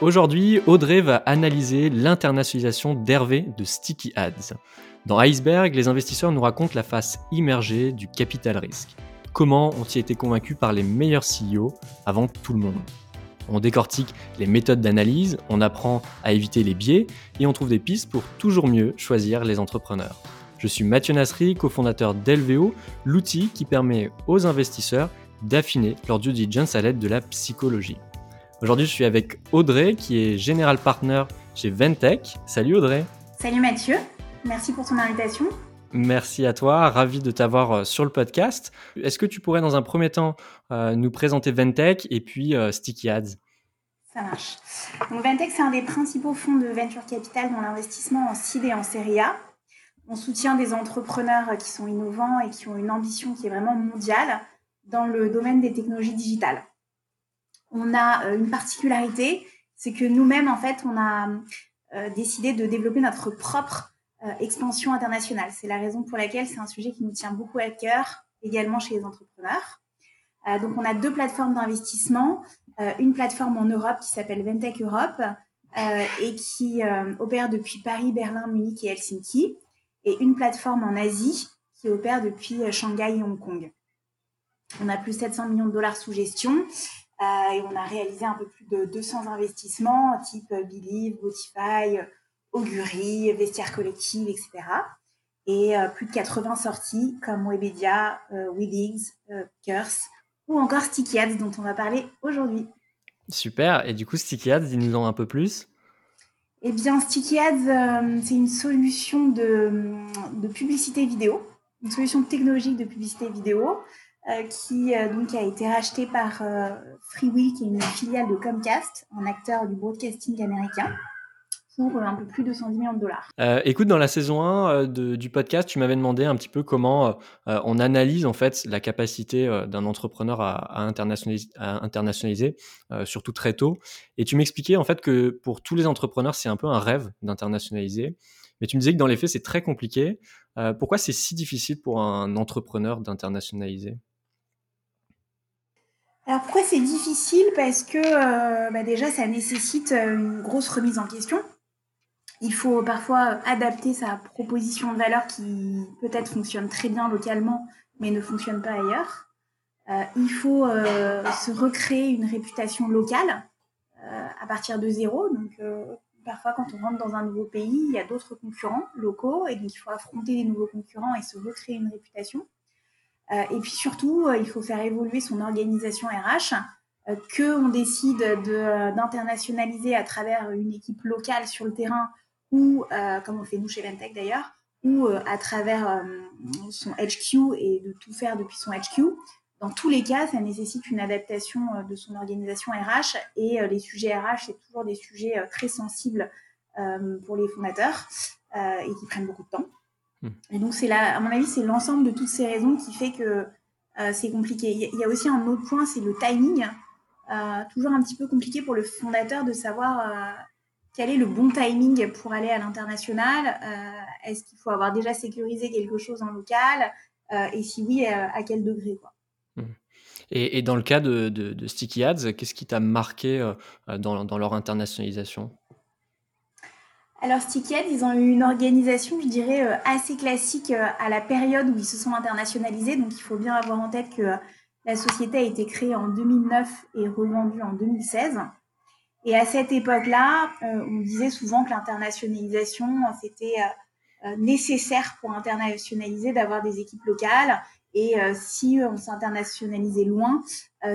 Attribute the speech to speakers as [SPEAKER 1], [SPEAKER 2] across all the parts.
[SPEAKER 1] Aujourd'hui, Audrey va analyser l'internationalisation d'Hervé de Sticky Ads. Dans Iceberg, les investisseurs nous racontent la face immergée du capital risque. Comment ont-ils été convaincus par les meilleurs CEO avant tout le monde? On décortique les méthodes d'analyse, on apprend à éviter les biais et on trouve des pistes pour toujours mieux choisir les entrepreneurs. Je suis Mathieu Nasri, cofondateur d'Elveo, l'outil qui permet aux investisseurs d'affiner leur due diligence à l'aide de la psychologie. Aujourd'hui, je suis avec Audrey, qui est Général Partner chez Ventech. Salut Audrey.
[SPEAKER 2] Salut Mathieu, merci pour ton invitation.
[SPEAKER 1] Merci à toi, ravi de t'avoir euh, sur le podcast. Est-ce que tu pourrais dans un premier temps euh, nous présenter Ventech et puis euh, Sticky Ads?
[SPEAKER 2] Ça marche. Donc Ventech, c'est un des principaux fonds de venture capital dans l'investissement en seed et en série A. On soutient des entrepreneurs qui sont innovants et qui ont une ambition qui est vraiment mondiale dans le domaine des technologies digitales on a euh, une particularité, c'est que nous-mêmes, en fait, on a euh, décidé de développer notre propre euh, expansion internationale. C'est la raison pour laquelle c'est un sujet qui nous tient beaucoup à cœur, également chez les entrepreneurs. donc, on a deux plateformes d'investissement. une plateforme en Europe qui s'appelle Ventech Europe et qui opère depuis Paris, Berlin, Munich et Helsinki. Et une plateforme en Asie qui opère depuis Shanghai et Hong Kong. On a plus de 700 millions de dollars sous gestion et on a réalisé un peu plus de 200 investissements type Believe, Botify, Augury, Vestiaire Collective, etc. Et euh, plus de 80 sorties comme Webedia, euh, Weedings, Curse ou encore Sticky Ads dont on va parler aujourd'hui.
[SPEAKER 1] Super. Et du coup, Sticky Ads, dis-nous en un peu plus.
[SPEAKER 2] Eh bien, Sticky Ads, c'est une solution de, de, publicité vidéo, une solution technologique de publicité vidéo euh, qui euh, donc a été racheté par euh, Freewheel, qui est une filiale de Comcast, un acteur du broadcasting américain pour un peu plus de 110 millions de dollars.
[SPEAKER 1] écoute, dans la saison 1 du podcast, tu m'avais demandé un petit peu comment on analyse en fait la capacité d'un entrepreneur à, internationaliser, à internationaliser surtout très tôt. Et tu m'expliquais en fait que pour tous les entrepreneurs, c'est un peu un rêve d'internationaliser. Mais tu me disais que dans les faits, c'est très compliqué. pourquoi c'est si difficile pour un entrepreneur d'internationaliser?
[SPEAKER 2] Alors pourquoi c'est difficile? Parce que euh, bah, déjà ça nécessite euh, une grosse remise en question. Il faut parfois adapter sa proposition de valeur qui peut-être fonctionne très bien localement mais ne fonctionne pas ailleurs. Euh, il faut se recréer une réputation locale à partir de zéro. Donc parfois quand on rentre dans un nouveau pays, il y a d'autres concurrents locaux et donc il faut affronter les nouveaux concurrents et se recréer une réputation. Euh, et puis surtout, euh, il faut faire évoluer son organisation RH, euh, que on décide d'internationaliser à travers une équipe locale sur le terrain ou, comme on fait nous chez Ventec d'ailleurs, ou à travers son HQ et de tout faire depuis son HQ. Dans tous les cas, ça nécessite une adaptation de son organisation RH et les sujets RH, c'est toujours des sujets très sensibles pour les fondateurs et qui prennent beaucoup de temps. Hmm. Et donc, c'est à mon avis, c'est l'ensemble de toutes ces raisons qui fait que euh, c'est compliqué. Il y, a aussi un autre point, c'est le timing. Euh, toujours un petit peu compliqué pour le fondateur de savoir euh, quel est le bon timing pour aller à l'international. Est-ce qu'il faut avoir déjà sécurisé quelque chose en local? Et si oui, à quel degré quoi?
[SPEAKER 1] Hmm. Et, dans le cas de, Sticky Ads, qu'est-ce qui t'a marqué dans leur internationalisation?
[SPEAKER 2] Alors Stickhead, ils ont eu une organisation, je dirais, euh, assez classique euh, à la période où ils se sont internationalisés. Donc il faut bien avoir en tête que euh, la société a été créée en 2009 et revendue en 2016. Et à cette époque-là, on disait souvent que l'internationalisation, c'était nécessaire pour internationaliser d'avoir des équipes locales. Et si on s'internationalisait loin,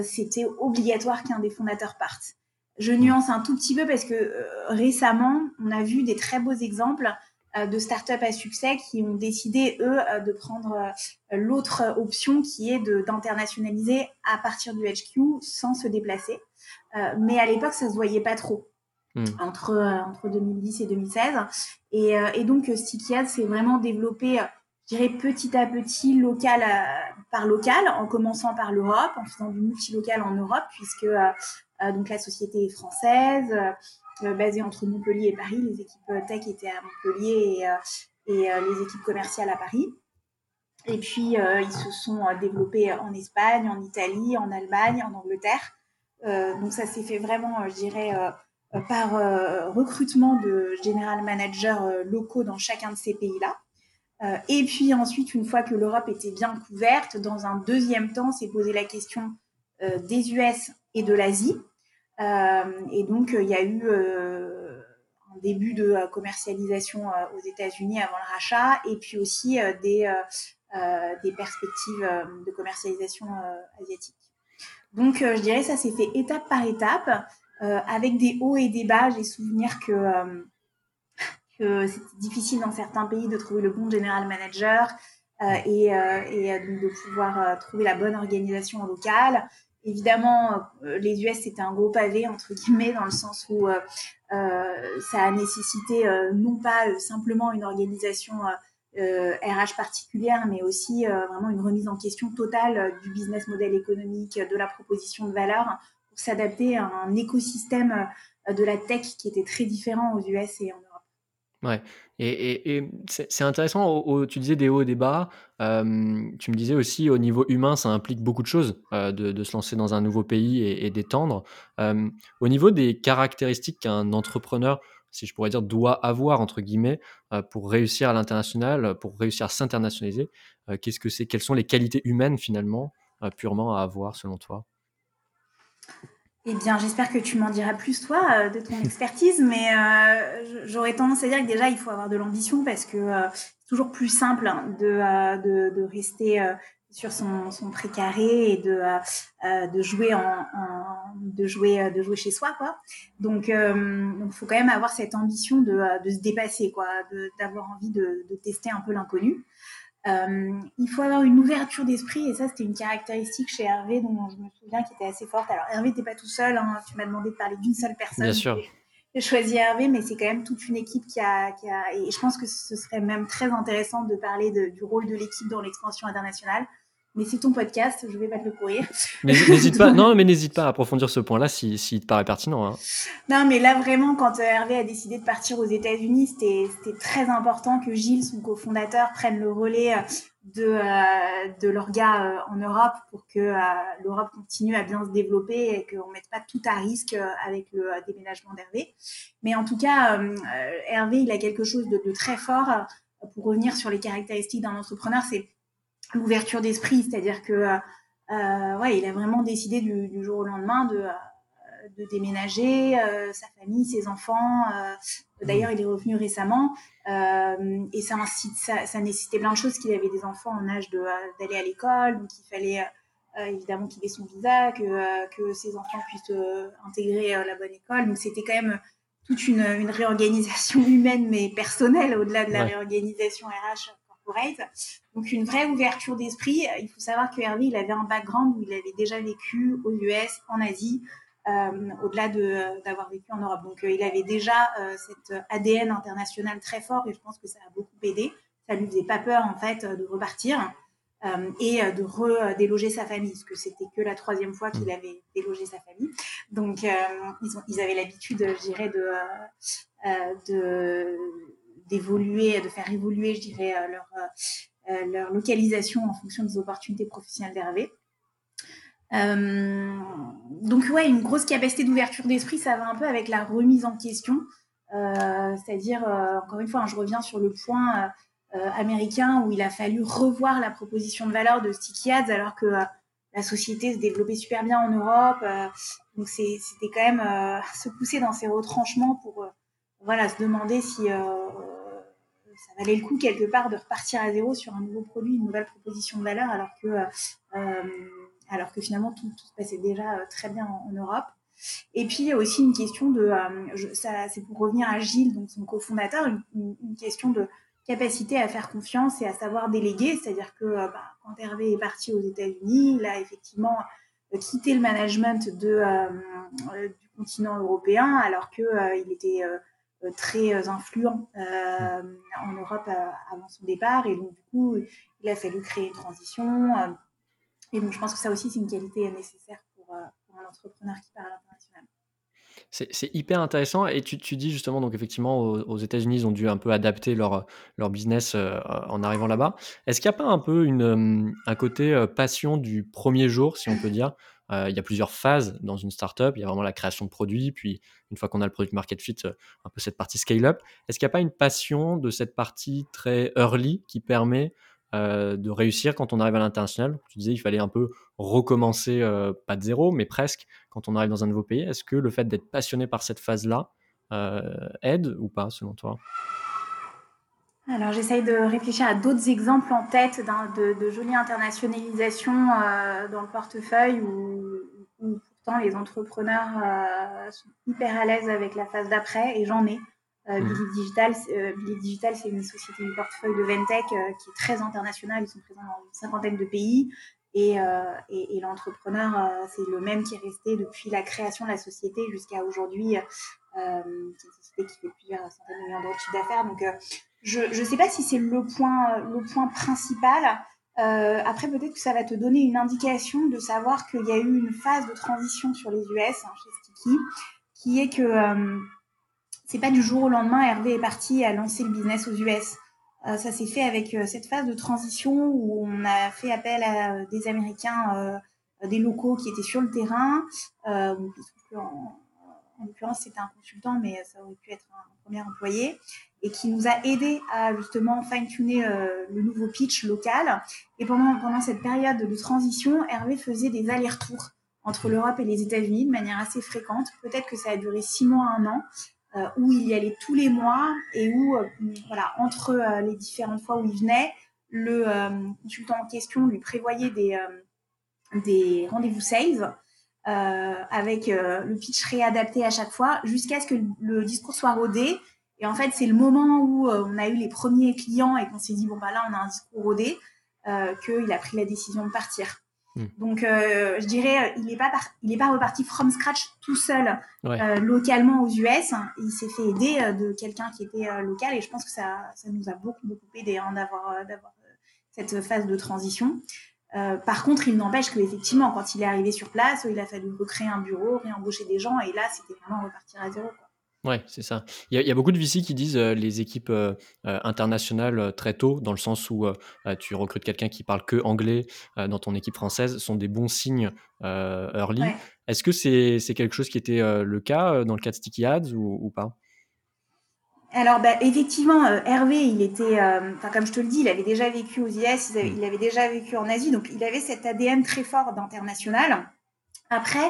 [SPEAKER 2] c'était obligatoire qu'un des fondateurs parte. Je nuance un tout petit peu parce que euh, récemment, on a vu des très beaux exemples euh, de startups à succès qui ont décidé, eux, euh, de prendre l'autre option qui est d'internationaliser à partir du HQ sans se déplacer. mais à l'époque, ça se voyait pas trop. Hmm. Entre, entre 2010 et 2016. Et, et donc, Stikiad s'est vraiment développé, je dirais, petit à petit, local par local, en commençant par l'Europe, en faisant du multilocal en Europe, puisque euh, donc la société française, euh, euh, basée entre Montpellier et Paris. Les équipes tech étaient à Montpellier et, les équipes commerciales à Paris. Et puis, ils se sont développés en Espagne, en Italie, en Allemagne, en Angleterre. donc, ça s'est fait vraiment, je dirais, par recrutement de général managers locaux dans chacun de ces pays-là. et puis ensuite, une fois que l'Europe était bien couverte, dans un deuxième temps, s'est posé la question des US et de l'Asie. et donc, il y a eu un début de commercialisation aux États-Unis avant le rachat, et puis aussi des, perspectives de commercialisation asiatique. Donc, je dirais ça s'est fait étape par étape. Euh, avec des hauts et des bas. J'ai souvenir que, euh, c'était difficile dans certains pays de trouver le bon general manager euh, et de pouvoir trouver la bonne organisation locale. Évidemment, les US, c'était un gros pavé, entre guillemets, dans le sens où ça a nécessité non pas simplement une organisation RH particulière, mais aussi vraiment une remise en question totale du business model économique, de la proposition de valeur, s'adapter à un écosystème euh, de la tech qui était très différent aux US et en Europe.
[SPEAKER 1] Ouais, et, et, c'est intéressant, tu disais des hauts et des bas, euh, tu me disais aussi au niveau humain, ça implique beaucoup de choses euh, de, se lancer dans un nouveau pays et, d'étendre. au niveau des caractéristiques qu'un entrepreneur, si je pourrais dire, doit avoir, entre guillemets, pour réussir à l'international, pour réussir à s'internationaliser, qu'est-ce que c'est Quelles sont les qualités humaines finalement, purement à avoir selon toi?
[SPEAKER 2] Eh bien, j'espère que tu m'en diras plus, toi, euh, de ton expertise, mais euh, j'aurais tendance à dire que déjà, il faut avoir de l'ambition parce que euh, c'est toujours plus simple de, de, rester sur son, son précaré et de, de, jouer en, de, jouer, de jouer chez soi. Quoi. Donc, il faut quand même avoir cette ambition de, de se dépasser, quoi, d'avoir envie de, de tester un peu l'inconnu. Euh, il faut avoir une ouverture d'esprit et ça c'était une caractéristique chez Hervé dont je me souviens qui était assez forte. Alors Hervé n'était pas tout seul, hein. tu m'as demandé de parler d'une seule personne.
[SPEAKER 1] Bien sûr.
[SPEAKER 2] J'ai choisi Hervé, mais c'est quand même toute une équipe qui a, qui a, et je pense que ce serait même très intéressant de parler du rôle de l'équipe dans l'expansion internationale mais c'est ton podcast, je vais pas te le courir.
[SPEAKER 1] N'hésite pas, non, mais n'hésite pas à approfondir ce point-là s'il si, te paraît pertinent. Hein.
[SPEAKER 2] Non, mais là vraiment, quand euh, Hervé a décidé de partir aux États-Unis, c'était très important que Gilles, son cofondateur, prenne le relais euh, de, euh, de l'orga en Europe pour que l'Europe continue à bien se développer et qu'on mette pas tout à risque avec le déménagement d'Hervé. Mais en tout cas, Hervé, il a quelque chose de, de très fort. Pour revenir sur les caractéristiques d'un entrepreneur, c'est l'ouverture d'esprit, c'est-à-dire que euh, euh, ouais, il a vraiment décidé du, jour au lendemain de, euh, de déménager, sa famille, ses enfants. D'ailleurs, il est revenu récemment et ça, ça, ça, nécessitait plein de choses, qu'il avait des enfants en âge d'aller à l'école, donc il fallait évidemment qu'il ait son visa, que, que ses enfants puissent intégrer la bonne école. Donc c'était quand même toute une, une, réorganisation humaine mais personnelle au-delà de la réorganisation RH donc une vraie ouverture d'esprit. Il faut savoir que Hervé, il avait un background où il avait déjà vécu aux US, en Asie, euh, au-delà d'avoir vécu en Europe. Donc euh, il avait déjà euh, cet ADN international très fort et je pense que ça a beaucoup aidé. Ça lui faisait pas peur en fait de repartir et de redéloger sa famille, parce que c'était que la troisième fois qu'il mmh. avait délogé sa famille. Donc ils, ont, ils, avaient l'habitude, je dirais, de, de d'évoluer, de faire évoluer, je dirais, euh, leur, euh, euh, leur localisation en fonction des opportunités professionnelles d'Hervé. donc ouais, une grosse capacité d'ouverture d'esprit, ça va un peu avec la remise en question. C'est-à-dire, encore une fois, hein, je reviens sur le point américain où il a fallu revoir la proposition de valeur de Sticky Ads alors que la société se développait super bien en Europe. donc c'était quand même se pousser dans ses retranchements pour voilà, se demander si ça valait le coup quelque part de repartir à zéro sur un nouveau produit, une nouvelle proposition de valeur, alors que, euh, alors que finalement tout, se passait déjà euh, très bien en, Europe. Et puis il y a aussi une question de, euh, ça, c'est pour revenir à Gilles, donc son cofondateur, une, question de capacité à faire confiance et à savoir déléguer, c'est-à-dire que bah, quand Hervé est parti aux États-Unis, il a effectivement quitté le management du continent européen, alors que il était euh, très euh, influent euh, en Europe avant son départ. Et donc, du coup, il a fallu créer une transition. et donc, je pense que ça aussi, c'est une qualité nécessaire pour, un entrepreneur qui part à l'international.
[SPEAKER 1] C'est hyper intéressant et tu, tu, dis justement donc effectivement aux, États-Unis ils ont dû un peu adapter leur, leur business en arrivant là-bas. Est-ce qu'il n'y a pas un peu une, un côté passion du premier jour si on peut dire il y a plusieurs phases dans une startup. Il y a vraiment la création de produits, puis une fois qu'on a le produit market fit, un peu cette partie scale-up. Est-ce qu'il n'y a pas une passion de cette partie très early qui permet de réussir quand on arrive à l'international? Tu disais il fallait un peu recommencer, pas de zéro, mais presque quand on arrive dans un nouveau pays. Est-ce que le fait d'être passionné par cette phase-là aide ou pas selon toi?
[SPEAKER 2] Alors j'essaye de réfléchir à d'autres exemples en tête de, de jolie internationalisation euh, dans le portefeuille où, pourtant les entrepreneurs euh, sont hyper à l'aise avec la phase d'après et j'en ai. Euh, mmh. Billy Digital, Billy Digital c'est une société du portefeuille de Ventech qui est très internationale. Ils sont présents dans une cinquantaine de pays. Et, et, et l'entrepreneur, c'est le même qui est resté depuis la création de la société jusqu'à aujourd'hui. c'est une société qui fait plusieurs centaines de millions d'euros de chiffre d'affaires. Donc, je ne sais pas si c'est le point, le point principal. Euh, après, peut-être que ça va te donner une indication de savoir qu'il y a eu une phase de transition sur les US hein, chez Sticky, qui est que euh, c'est pas du jour au lendemain Hervé est parti à lancer le business aux US. Euh, ça s'est fait avec euh, cette phase de transition où on a fait appel à des Américains, euh, des locaux qui étaient sur le terrain. en, en l'occurrence, c'était un consultant, mais ça aurait pu être un premier employé et qui nous a aidé à justement fine-tuner euh, le nouveau pitch local. Et pendant, pendant cette période de transition, Hervé faisait des allers-retours entre l'Europe et les États-Unis de manière assez fréquente. Peut-être que ça a duré six mois, un an, euh, où il y allait tous les mois et où, euh, voilà, entre les différentes fois où il venait, le consultant en question lui prévoyait des, des rendez-vous sales. avec le pitch réadapté à chaque fois, jusqu'à ce que le discours soit rodé et en fait, c'est le moment où euh, on a eu les premiers clients et qu'on s'est dit, bon, bah là, on a un discours rodé, euh, qu'il a pris la décision de partir. Hmm. Donc, euh, je dirais, il n'est pas, il pas reparti from scratch tout seul localement aux US. Il s'est fait aider de quelqu'un qui était local et je pense que ça, ça nous a beaucoup, beaucoup aidé hein, d'avoir, cette phase de transition. par contre, il n'empêche qu'effectivement, quand il est arrivé sur place, il a fallu recréer un bureau, réembaucher des gens et là, c'était vraiment repartir à zéro.
[SPEAKER 1] Ouais, c'est ça. Il y, a, beaucoup de VC qui disent euh, les équipes euh, euh, internationales très tôt, dans le sens où tu recrutes quelqu'un qui parle que anglais dans ton équipe française, sont des bons signes early. Est-ce que c'est quelque chose qui était le cas dans le cas de Sticky Ads ou, pas?
[SPEAKER 2] Alors, bah, effectivement, Hervé, il était, comme je te le dis, il avait déjà vécu aux IS, il avait, mmh. il avait, déjà vécu en Asie, donc il avait cet ADN très fort d'international. Après, euh,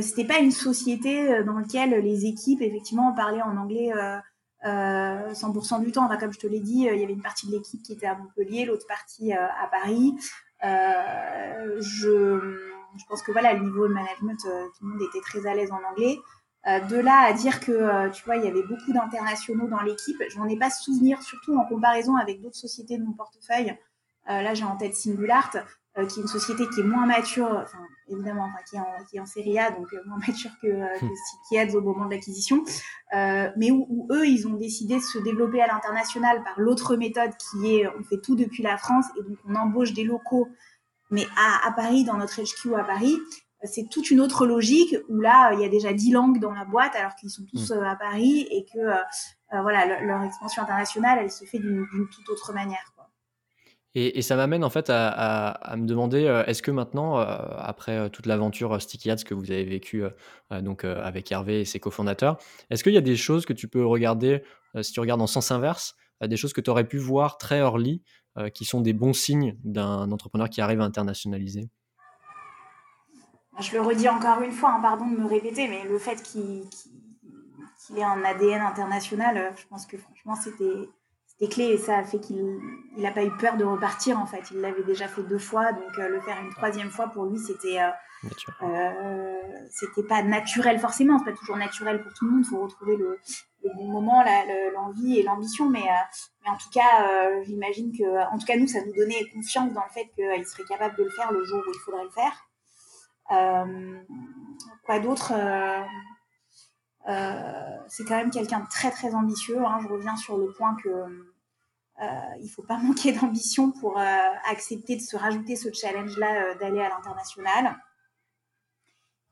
[SPEAKER 2] c'était pas une société euh, dans laquelle les équipes effectivement parlaient en anglais euh, 100% euh, du temps. Enfin, comme je te l'ai dit, il y avait une partie de l'équipe qui était à Montpellier, l'autre partie à Paris. je, je pense que voilà, le niveau de management, tout le monde était très à l'aise en anglais. de là à dire que, tu vois, il y avait beaucoup d'internationaux dans l'équipe, j'en ai pas souvenir, surtout en comparaison avec d'autres sociétés de mon portefeuille. là, j'ai en tête Singulart, euh, qui est une société qui est moins mature, enfin, évidemment, enfin, qui, est en, qui est en série A, donc euh, moins mature que, euh, que au moment de l'acquisition, euh, mais où, où, eux, ils ont décidé de se développer à l'international par l'autre méthode qui est on fait tout depuis la France et donc on embauche des locaux, mais à, à Paris, dans notre HQ à Paris. C'est toute une autre logique où là, il y a déjà 10 langues dans la boîte alors qu'ils sont tous mmh. à Paris et que voilà, leur expansion internationale, elle se fait d'une toute autre manière.
[SPEAKER 1] Et, ça m'amène en fait à, me demander, euh, est-ce que maintenant, euh, après euh, toute l'aventure Sticky Ads que vous avez vécue donc avec Hervé et ses cofondateurs, est-ce qu'il y a des choses que tu peux regarder, si tu regardes en sens inverse, des choses que tu aurais pu voir très early, qui sont des bons signes d'un entrepreneur qui arrive à internationaliser?
[SPEAKER 2] Je le redis encore une fois, hein, pardon de me répéter, mais le fait qu'il ait un ADN international, je pense que franchement, c'était clé et ça a fait qu'il n'a pas eu peur de repartir en fait. Il l'avait déjà fait deux fois, donc euh, le faire une troisième fois pour lui c'était euh, euh, c'était pas naturel forcément. C'est pas toujours naturel pour tout le monde. Il faut retrouver le, bon moment, l'envie et l'ambition, mais mais en tout cas j'imagine que en tout cas nous ça nous donnait confiance dans le fait qu'il serait capable de le faire le jour où il faudrait le faire. quoi d'autre c'est quand même quelqu'un de très très ambitieux. Hein. Je reviens sur le point que euh, il faut pas manquer d'ambition pour euh, accepter de se rajouter ce challenge-là euh, d'aller à l'international.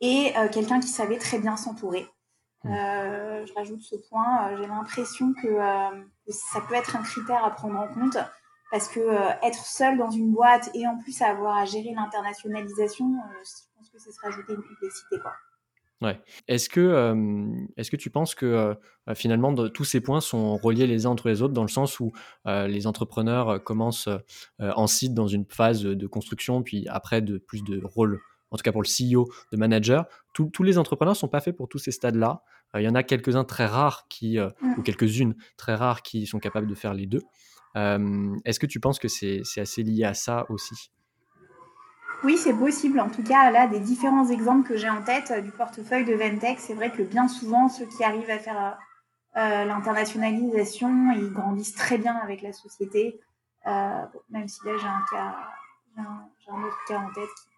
[SPEAKER 2] Et quelqu'un qui savait très bien s'entourer. Mmh. je rajoute ce point. J'ai l'impression que, ça peut être un critère à prendre en compte parce que être seul dans une boîte et en plus avoir à gérer l'internationalisation, je pense que c'est se rajouter une complexité. Quoi.
[SPEAKER 1] Ouais. Est-ce que, est-ce que tu penses que finalement tous ces points sont reliés les uns entre les autres dans le sens où les entrepreneurs commencent en site dans une phase de construction, puis après de plus de rôle, en tout cas pour le CEO, de manager? tous les entrepreneurs sont pas faits pour tous ces stades-là. Il y en a quelques-uns très rares qui, mmh. ou quelques-unes très rares qui sont capables de faire les deux. est-ce que tu penses que c'est assez lié à ça aussi?
[SPEAKER 2] Oui, c'est possible. En tout cas, là, des différents exemples que j'ai en tête euh, du portefeuille de Ventec, c'est vrai que bien souvent, ceux qui arrivent à faire euh, euh, l'internationalisation, ils grandissent très bien avec la société. même si là, j'ai un, cas, j'ai un, autre cas en tête qui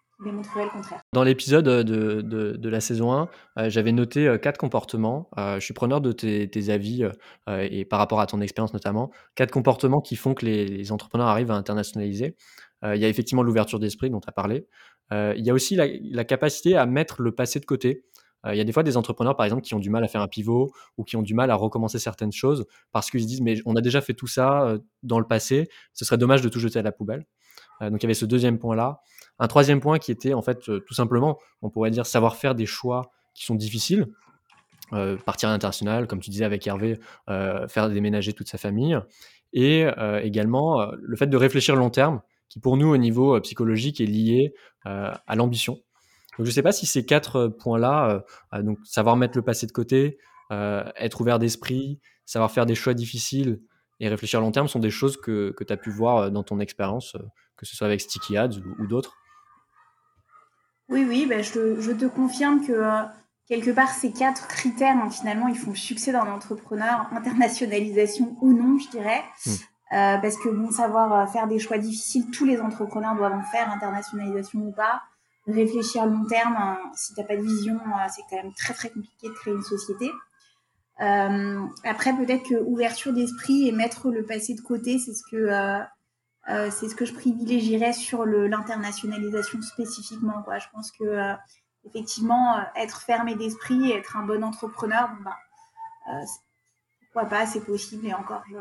[SPEAKER 1] Dans l'épisode de, de, la saison 1, j'avais noté quatre comportements. je suis preneur de tes, avis et par rapport à ton expérience notamment. Quatre comportements qui font que les, entrepreneurs arrivent à internationaliser. Euh, il y a effectivement l'ouverture d'esprit dont tu as parlé. Euh, il y a aussi la, capacité à mettre le passé de côté. Euh, il y a des fois des entrepreneurs, par exemple, qui ont du mal à faire un pivot ou qui ont du mal à recommencer certaines choses parce qu'ils se disent mais on a déjà fait tout ça dans le passé, ce serait dommage de tout jeter à la poubelle. Donc il y avait ce deuxième point-là. Un troisième point qui était en fait tout simplement, on pourrait dire, savoir faire des choix qui sont difficiles. partir à l'international, comme tu disais avec Hervé, faire déménager toute sa famille. Et également le fait de réfléchir long terme qui pour nous au niveau euh, psychologique est lié euh, à l'ambition. Donc je ne sais pas si ces quatre euh, points-là, donc savoir mettre le passé de côté, être ouvert d'esprit, savoir faire des choix difficiles et réfléchir à long terme sont des choses que, que tu as pu voir dans ton expérience, que ce soit avec Sticky Ads ou, d'autres.
[SPEAKER 2] Oui, oui, ben je, je, te confirme que quelque part ces quatre critères, hein, finalement, ils font le succès d'un entrepreneur, internationalisation ou non, je dirais. Hmm. Euh, parce que bon, savoir euh, faire des choix difficiles, tous les entrepreneurs doivent en faire, internationalisation ou pas. Réfléchir à long terme, hein, si tu n'as pas de vision, euh, c'est quand même très très compliqué de créer une société. Après, peut-être que ouverture d'esprit et mettre le passé de côté, c'est ce que c'est ce que je privilégierais sur l'internationalisation spécifiquement. Quoi. Je pense que effectivement, être fermé d'esprit, être un bon entrepreneur, bon, bah, pourquoi pas, c'est possible. Et encore, je,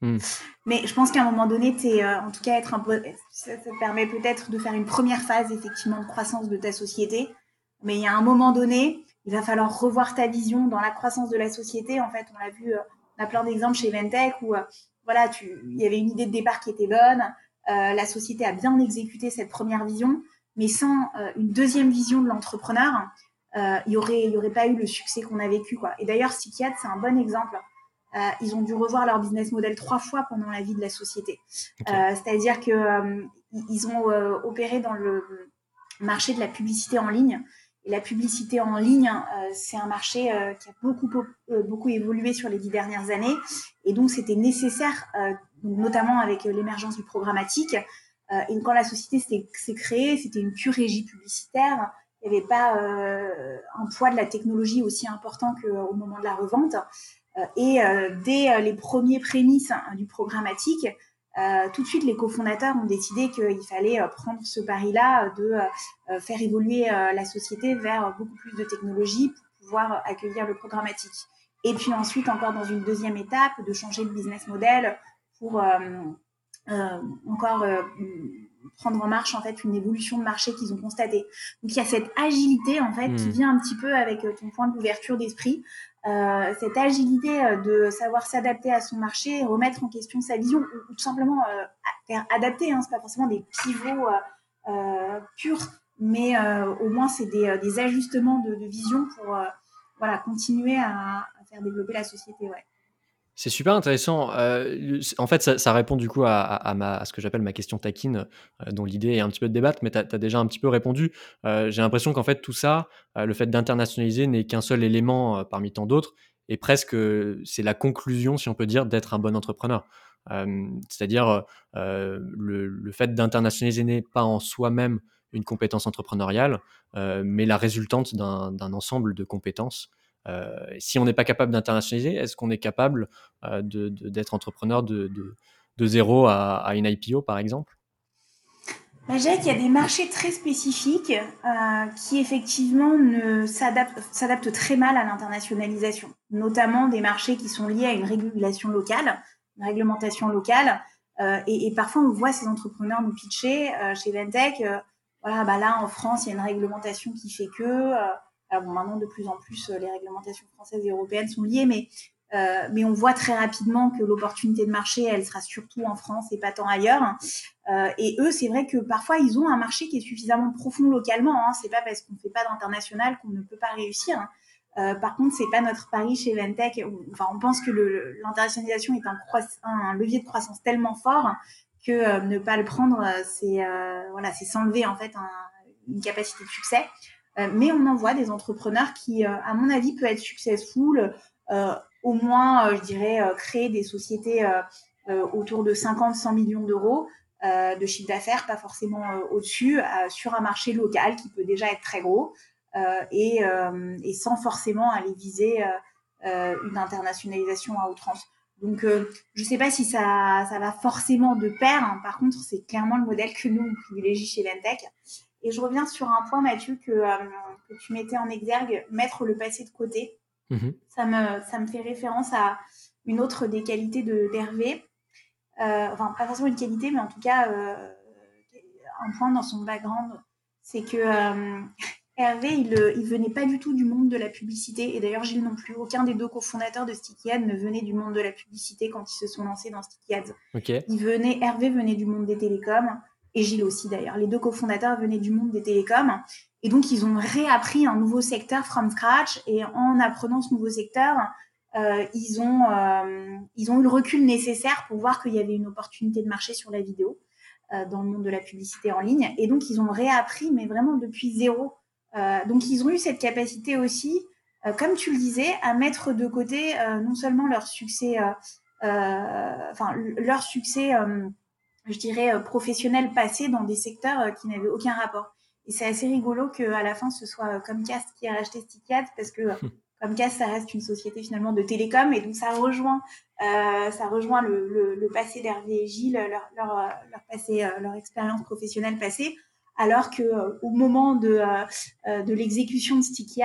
[SPEAKER 2] Hmm. Mais je pense qu'à un moment donné, es, euh, en tout cas, être un peu, ça, te permet peut-être de faire une première phase effectivement de croissance de ta société. Mais il y a un moment donné, il va falloir revoir ta vision dans la croissance de la société. En fait, on l'a vu, euh, on a plein d'exemples chez Ventec où euh, voilà, tu, il y avait une idée de départ qui était bonne, la société a bien exécuté cette première vision, mais sans une deuxième vision de l'entrepreneur, il n'y aurait, y aurait pas eu le succès qu'on a vécu. Quoi. Et d'ailleurs, Stikiat, c'est un bon exemple euh, ils ont dû revoir leur business model trois fois pendant la vie de la société. Euh, c'est-à-dire que euh, ils ont opéré dans le marché de la publicité en ligne. La publicité en ligne, c'est un marché qui a beaucoup, beaucoup évolué sur les dix dernières années. Et donc, c'était nécessaire, notamment avec l'émergence du programmatique. et quand la société s'est créée, c'était une pure régie publicitaire. Il n'y avait pas un poids de la technologie aussi important qu'au moment de la revente. Euh, et euh, dès euh, les premiers prémices hein, du programmatique, tout de suite, les cofondateurs ont décidé qu'il fallait prendre ce pari-là de faire évoluer la société vers beaucoup plus de technologies pour pouvoir accueillir le programmatique. Et puis ensuite, encore dans une deuxième étape, de changer le business model pour encore prendre en marche en fait une évolution de marché qu'ils ont constatée. Donc il y a cette agilité en fait qui hmm. vient un petit peu avec ton point d'ouverture d'esprit, euh, cette agilité euh, de savoir s'adapter à son marché, remettre en question sa vision, ou, tout simplement euh, faire adapter. Hein, c'est pas forcément des pivots purs, mais au moins c'est des, ajustements de, vision pour voilà continuer à, faire développer la société. Ouais.
[SPEAKER 1] C'est super intéressant. Euh, en fait, ça, répond du coup à, ma, ce que j'appelle ma question taquine, euh, dont l'idée est un petit peu de débattre, mais tu as, déjà un petit peu répondu. Euh, j'ai l'impression qu'en fait, tout ça, le fait d'internationaliser n'est qu'un seul élément parmi tant d'autres, et presque c'est la conclusion, si on peut dire, d'être un bon entrepreneur. C'est-à-dire, le, fait d'internationaliser n'est pas en soi-même une compétence entrepreneuriale, mais la résultante d'un ensemble de compétences euh, si on n'est pas capable d'internationaliser, est-ce qu'on est capable euh, d'être entrepreneur de, zéro à, une IPO, par exemple?
[SPEAKER 2] Bah, qu'il y a des marchés très spécifiques euh, qui effectivement s'adaptent très mal à l'internationalisation, notamment des marchés qui sont liés à une régulation locale, une réglementation locale. et, parfois, on voit ces entrepreneurs nous pitcher chez Ventec voilà, bah là en France, il y a une réglementation qui fait que, alors bon, maintenant de plus en plus, les réglementations françaises et européennes sont liées, mais euh, mais on voit très rapidement que l'opportunité de marché, elle sera surtout en France et pas tant ailleurs. Euh, et eux, c'est vrai que parfois, ils ont un marché qui est suffisamment profond localement. Hein. C'est pas parce qu'on ne fait pas d'international qu'on ne peut pas réussir. Hein. Euh, par contre, c'est pas notre pari chez Ventec. Enfin, on pense que l'internationalisation est un, un, levier de croissance tellement fort que euh, ne pas le prendre, c'est voilà, c'est s'enlever en fait un, une capacité de succès. Mais on en voit des entrepreneurs qui, à mon avis, peuvent être successful au moins, euh, je dirais, euh, créer des sociétés euh, autour de 50-100 millions d'euros de chiffre d'affaires, pas forcément au-dessus, sur un marché local qui peut déjà être très gros et, et, sans forcément aller viser une internationalisation à outrance. Donc, je ne sais pas si ça, ça va forcément de pair. Hein. Par contre, c'est clairement le modèle que nous, on privilégie chez Ventec. Et je reviens sur un point, Mathieu, que, que tu mettais en exergue, mettre le passé de côté. Mhm. Ça, me, ça me fait référence à une autre des qualités d'Hervé. Euh, enfin, pas forcément une qualité, mais en tout cas, euh, un point dans son background, c'est que euh, Hervé, il, il venait pas du tout du monde de la publicité. Et d'ailleurs, Gilles non plus. Aucun des deux cofondateurs de Sticky Ads ne venait du monde de la publicité quand ils se sont lancés dans Sticky Ads. Il venait, Hervé venait du monde des télécoms et Gilles aussi d'ailleurs. Les deux cofondateurs venaient du monde des télécoms. Et donc, ils ont réappris un nouveau secteur from scratch. Et en apprenant ce nouveau secteur, euh, ils, ont, euh, ils ont eu le recul nécessaire pour voir qu'il y avait une opportunité de marché sur la vidéo euh, dans le monde de la publicité en ligne. Et donc, ils ont réappris, mais vraiment depuis zéro. Euh, donc, ils ont eu cette capacité aussi, euh, comme tu le disais, à mettre de côté non seulement leur succès, enfin, leur succès je dirais, euh, professionnels passés dans des secteurs euh, qui n'avaient aucun rapport. Et c'est assez rigolo qu'à la fin, ce soit euh, Comcast qui a racheté Stickat parce que Comcast, ça reste une société finalement de télécom et donc ça rejoint, euh, ça rejoint le, le, le passé d'Hervé et Gilles, leur, leur, leur, passé, leur expérience professionnelle passée, alors que au moment de, de l'exécution de Sticky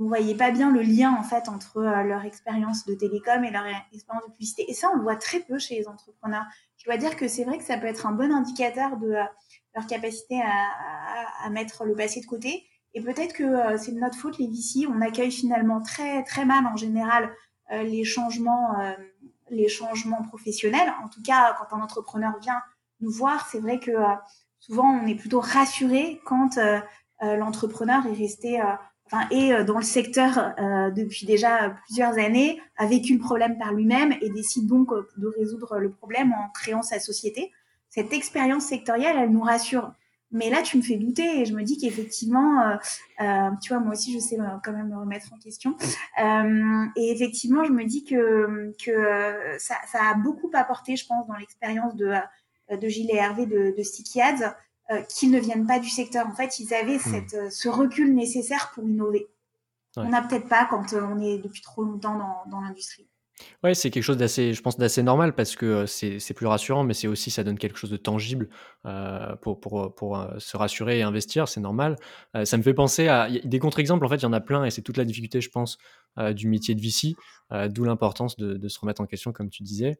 [SPEAKER 2] Vous voyez pas bien le lien en fait entre leur expérience de télécom et leur expérience de publicité. Et ça, on le voit très peu chez les entrepreneurs je dois dire que c'est vrai que ça peut être un bon indicateur de euh, leur capacité à, mettre le passé de côté. Et peut-être que euh, c'est de notre faute, les VC, on accueille finalement très très mal en général euh, les changements, les changements professionnels. En tout cas, quand un entrepreneur vient nous voir, c'est vrai que souvent on est plutôt rassuré quand l'entrepreneur est resté enfin, est euh, dans le secteur euh, depuis déjà plusieurs années, a vécu le problème par lui-même et décide donc euh, de résoudre le problème en créant sa société. Cette expérience sectorielle, elle nous rassure. Mais là, tu me fais douter et je me dis qu'effectivement, euh, tu vois, moi aussi, je sais quand même me remettre en question. Euh, et effectivement, je me dis que, que ça, ça, a beaucoup apporté, je pense, dans l'expérience de, de Gilles et Hervé de, de euh, qu'ils ne viennent pas du secteur. En fait, ils avaient hmm. cette, euh, ce recul nécessaire pour innover. On n'a peut-être pas quand euh, on est depuis trop longtemps dans, dans l'industrie.
[SPEAKER 1] Ouais, c'est quelque chose d'assez, je pense, d'assez normal parce que c'est plus rassurant, mais c'est aussi, ça donne quelque chose de tangible euh, pour, pour, pour se rassurer et investir, c'est normal. ça me fait penser à des contre-exemples, en fait, il y en a plein et c'est toute la difficulté, je pense, du métier de VC, d'où l'importance de, de, se remettre en question, comme tu disais.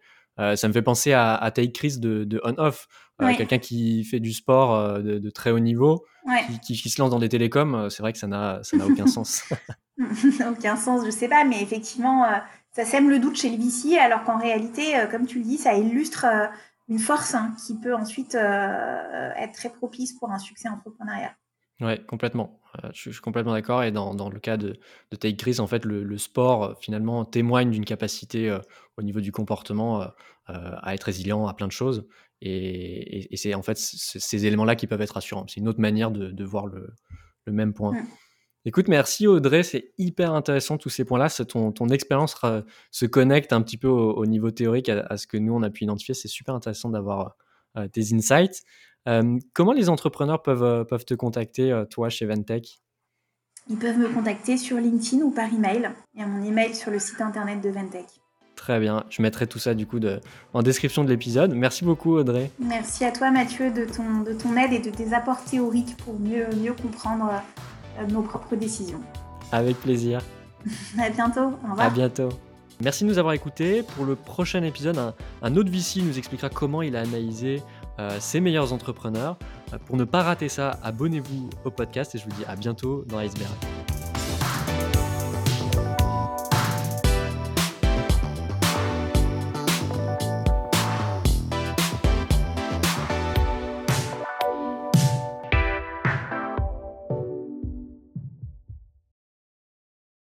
[SPEAKER 1] Ça me fait penser à, à Take Chris de, de On-Off, quelqu'un qui fait du sport de, de, très haut niveau, qui, qui, se lance dans des télécoms, c'est vrai que ça n'a aucun sens.
[SPEAKER 2] aucun sens, je sais pas, mais effectivement ça sème le doute chez le VC, alors qu'en réalité, euh, comme tu le dis, ça illustre euh, une force hein, qui peut ensuite euh, être très propice pour un succès entrepreneurial.
[SPEAKER 1] Ouais, complètement. Je, suis complètement d'accord. Et dans, dans, le cas de, de Take Gris, en fait, le, sport finalement témoigne d'une capacité au niveau du comportement à être résilient à plein de choses. Et, et, c'est en fait ces éléments-là qui peuvent être rassurants. C'est une autre manière de, de voir le, le, même point. Écoute, merci Audrey, c'est hyper intéressant tous ces points-là. Ton, ton expérience se connecte un petit peu au, niveau théorique à, ce que nous on a pu identifier. C'est super intéressant d'avoir euh, tes insights. Euh, comment les entrepreneurs peuvent, euh, peuvent te contacter, toi, chez Ventech
[SPEAKER 2] Ils peuvent me contacter sur LinkedIn ou par email. Il y a mon email sur le site internet de Ventech.
[SPEAKER 1] Très bien, je mettrai tout ça du coup de, en description de l'épisode. Merci beaucoup Audrey.
[SPEAKER 2] Merci à toi Mathieu de ton, de ton aide et de tes apports théoriques pour mieux, mieux comprendre nos propres décisions.
[SPEAKER 1] Avec plaisir.
[SPEAKER 2] à bientôt. Au revoir.
[SPEAKER 1] À bientôt. Merci de nous avoir écoutés. Pour le prochain épisode, un, autre VC nous expliquera comment il a analysé ces meilleurs entrepreneurs. pour ne pas rater ça, abonnez-vous au podcast et je vous dis à bientôt dans Iceberg.